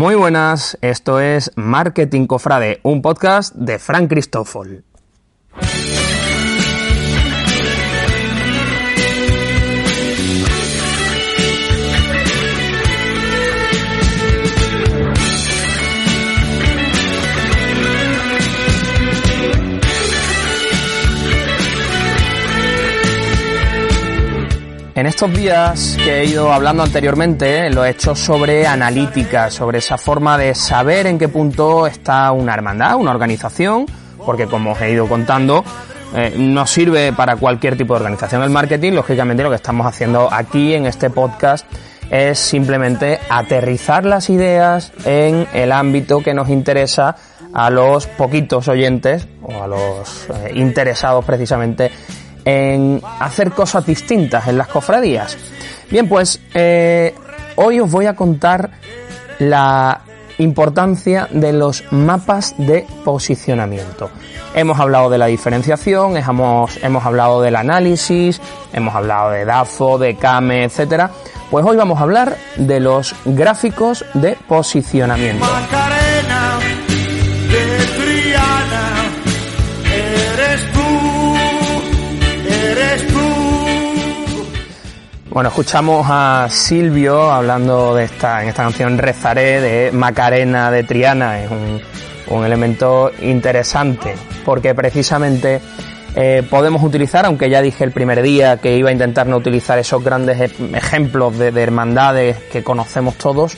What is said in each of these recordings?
Muy buenas, esto es Marketing Cofrade, un podcast de Frank Cristófol. En estos días que he ido hablando anteriormente, lo he hecho sobre analítica, sobre esa forma de saber en qué punto está una hermandad, una organización, porque como os he ido contando, eh, no sirve para cualquier tipo de organización el marketing. Lógicamente lo que estamos haciendo aquí en este podcast es simplemente aterrizar las ideas en el ámbito que nos interesa a los poquitos oyentes o a los eh, interesados precisamente en hacer cosas distintas en las cofradías. Bien, pues eh, hoy os voy a contar la importancia de los mapas de posicionamiento. Hemos hablado de la diferenciación, hemos, hemos hablado del análisis, hemos hablado de DAFO, de CAME, etcétera. Pues hoy vamos a hablar de los gráficos de posicionamiento. Bueno, escuchamos a Silvio hablando de esta, en esta canción Rezaré de Macarena de Triana. Es un, elemento interesante porque precisamente eh, podemos utilizar, aunque ya dije el primer día que iba a intentar no utilizar esos grandes ejemplos de, de hermandades que conocemos todos,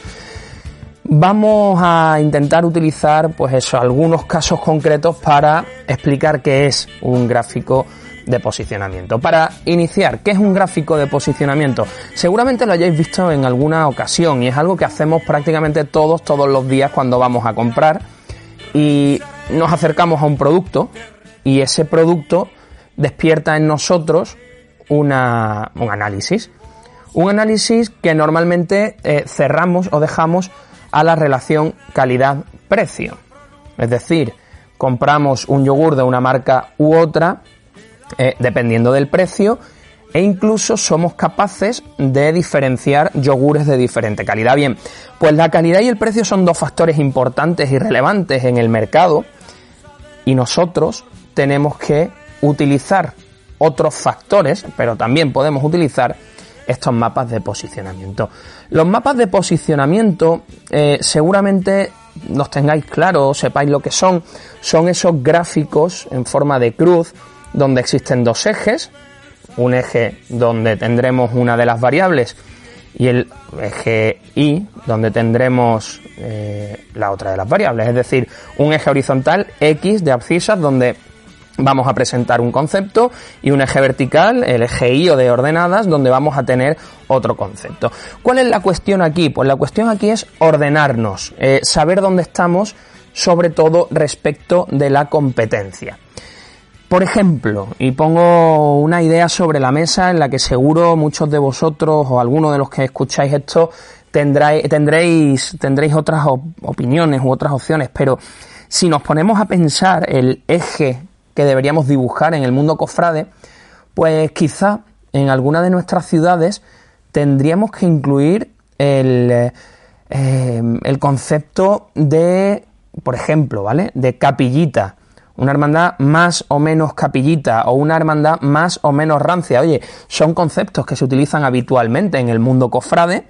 vamos a intentar utilizar pues eso, algunos casos concretos para explicar qué es un gráfico de posicionamiento. Para iniciar, ¿qué es un gráfico de posicionamiento? Seguramente lo hayáis visto en alguna ocasión y es algo que hacemos prácticamente todos, todos los días cuando vamos a comprar y nos acercamos a un producto y ese producto despierta en nosotros una, un análisis. Un análisis que normalmente eh, cerramos o dejamos a la relación calidad-precio. Es decir, compramos un yogur de una marca u otra eh, dependiendo del precio e incluso somos capaces de diferenciar yogures de diferente calidad. Bien, pues la calidad y el precio son dos factores importantes y relevantes en el mercado y nosotros tenemos que utilizar otros factores, pero también podemos utilizar estos mapas de posicionamiento. Los mapas de posicionamiento eh, seguramente los tengáis claro, sepáis lo que son, son esos gráficos en forma de cruz donde existen dos ejes, un eje donde tendremos una de las variables y el eje Y donde tendremos eh, la otra de las variables, es decir, un eje horizontal X de abscisas donde vamos a presentar un concepto y un eje vertical, el eje Y o de ordenadas, donde vamos a tener otro concepto. ¿Cuál es la cuestión aquí? Pues la cuestión aquí es ordenarnos, eh, saber dónde estamos, sobre todo respecto de la competencia. Por ejemplo, y pongo una idea sobre la mesa en la que seguro muchos de vosotros o algunos de los que escucháis esto tendréis, tendréis, tendréis otras opiniones u otras opciones, pero si nos ponemos a pensar el eje que deberíamos dibujar en el mundo cofrade, pues quizá en alguna de nuestras ciudades tendríamos que incluir el, eh, el concepto de, por ejemplo, ¿vale? De capillita una hermandad más o menos capillita o una hermandad más o menos rancia. Oye, son conceptos que se utilizan habitualmente en el mundo cofrade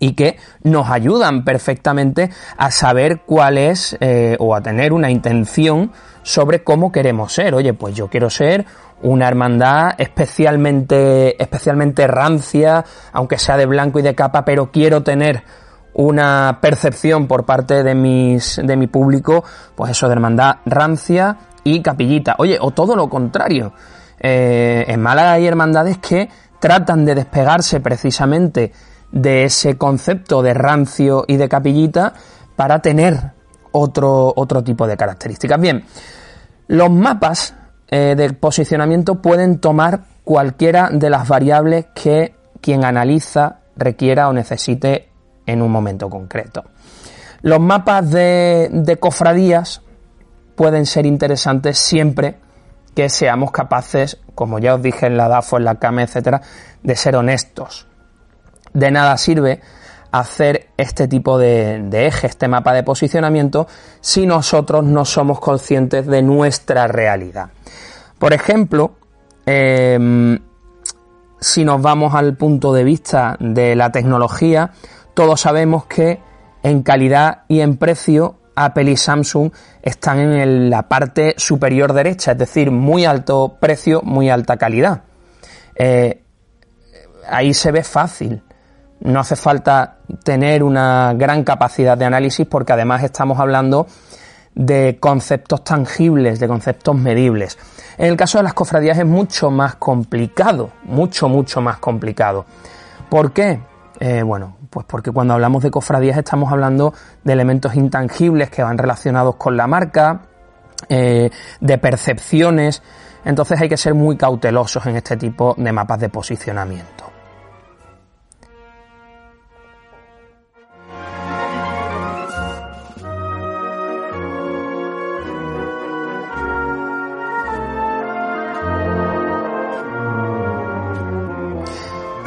y que nos ayudan perfectamente a saber cuál es eh, o a tener una intención sobre cómo queremos ser. Oye, pues yo quiero ser una hermandad especialmente, especialmente rancia, aunque sea de blanco y de capa, pero quiero tener una percepción por parte de mis de mi público, pues eso de hermandad rancia y capillita. Oye, o todo lo contrario. Eh, en Málaga hay hermandades que tratan de despegarse precisamente de ese concepto de rancio y de capillita para tener otro, otro tipo de características. Bien, los mapas eh, de posicionamiento pueden tomar cualquiera de las variables que quien analiza requiera o necesite en un momento concreto. Los mapas de, cofradías pueden ser interesantes siempre que seamos capaces, como ya os dije en la DAFO, en la CAME, etcétera, de ser honestos. De nada sirve hacer este tipo de, eje, este mapa de posicionamiento, si nosotros no somos conscientes de nuestra realidad. Por ejemplo, em, si nos vamos al punto de vista de la tecnología, todos sabemos que en calidad y en precio Apple y Samsung están en la parte superior derecha, es decir, muy alto precio, muy alta calidad. Eh, ahí se ve fácil. No hace falta tener una gran capacidad de análisis porque además estamos hablando de conceptos tangibles, de conceptos medibles. En el caso de las cofradías es mucho más complicado, mucho, mucho más complicado. ¿Por qué? Eh, bueno, pues porque cuando hablamos de cofradías estamos hablando de elementos intangibles que van relacionados con la marca, eh, de percepciones, entonces hay que ser muy cautelosos en este tipo de mapas de posicionamiento.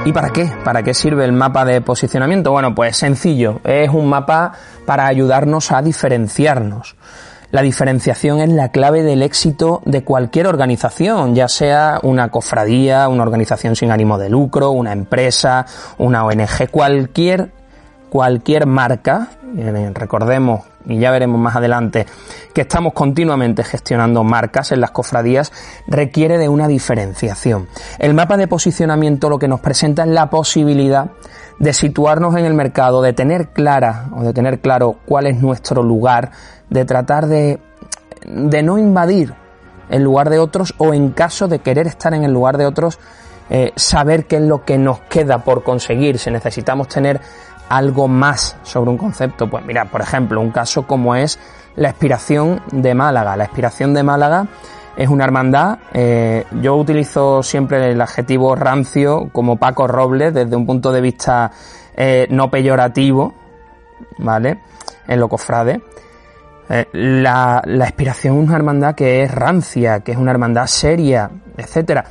¿Y para qué? ¿Para qué sirve el mapa de posicionamiento? Bueno, pues sencillo, es un mapa para ayudarnos a diferenciarnos. La diferenciación es la clave del éxito de cualquier organización, ya sea una cofradía, una organización sin ánimo de lucro, una empresa, una ONG, cualquier cualquier marca, eh, recordemos y ya veremos más adelante que estamos continuamente gestionando marcas en las cofradías, requiere de una diferenciación. El mapa de posicionamiento lo que nos presenta es la posibilidad de situarnos en el mercado, de tener clara o de tener claro cuál es nuestro lugar, de tratar de, de no invadir el lugar de otros o en caso de querer estar en el lugar de otros, eh, saber qué es lo que nos queda por conseguir, si necesitamos tener algo más sobre un concepto. Pues mira, por ejemplo, un caso como es la expiración de Málaga. La expiración de Málaga es una hermandad. Eh, yo utilizo siempre el adjetivo rancio como Paco Robles desde un punto de vista eh, no peyorativo, ¿vale? En lo cofrade. Eh, la, la expiración es una hermandad que es rancia, que es una hermandad seria, etcétera.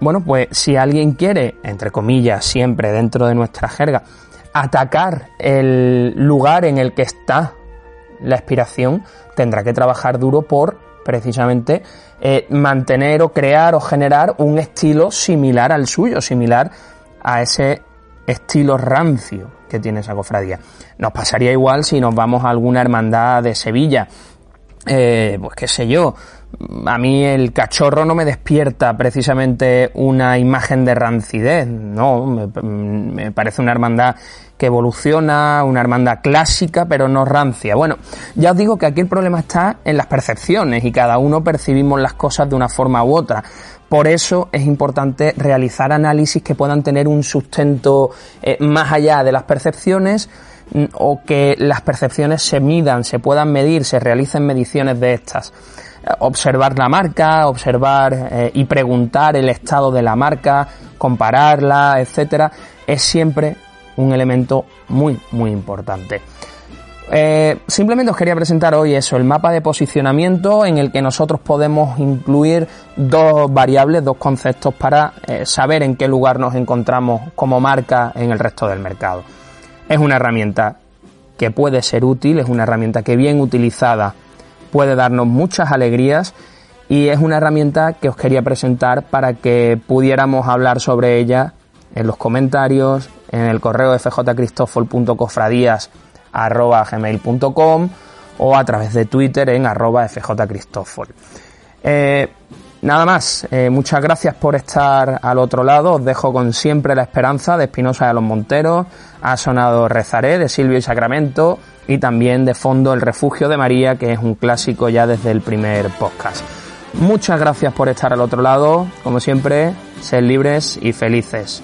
bueno, pues si alguien quiere, entre comillas, siempre dentro de nuestra jerga, atacar el lugar en el que está la expiración, tendrá que trabajar duro por precisamente eh, mantener o crear o generar un estilo similar al suyo, similar a ese estilo rancio que tiene esa cofradía. Nos pasaría igual si nos vamos a alguna hermandad de Sevilla, eh, pues qué sé yo, a mí el cachorro no me despierta precisamente una imagen de rancidez, no, me, parece una hermandad que evoluciona, una hermandad clásica, pero no rancia. Bueno, ya os digo que aquí el problema está en las percepciones y cada uno percibimos las cosas de una forma u otra. Por eso es importante realizar análisis que puedan tener un sustento eh, más allá de las percepciones o que las percepciones se midan, se puedan medir, se realicen mediciones de estas observar la marca, observar eh, y preguntar el estado de la marca, compararla, etcétera, es siempre un elemento muy, muy importante. Eh, simplemente os quería presentar hoy eso, el mapa de posicionamiento en el que nosotros podemos incluir dos variables, dos conceptos para eh, saber en qué lugar nos encontramos como marca en el resto del mercado. Es una herramienta que puede ser útil, es una herramienta que bien utilizada puede darnos muchas alegrías y es una herramienta que os quería presentar para que pudiéramos hablar sobre ella en los comentarios, en el correo fjcristofol.cofradías.gmail.com o a través de Twitter en arroba nada más, eh, muchas gracias por estar al otro lado, os dejo con siempre la esperanza de Espinosa de los Monteros, ha sonado Rezaré de Silvio y Sacramento, y también de fondo El Refugio de María, que es un clásico ya desde el primer podcast. Muchas gracias por estar al otro lado, como siempre, sed libres y felices.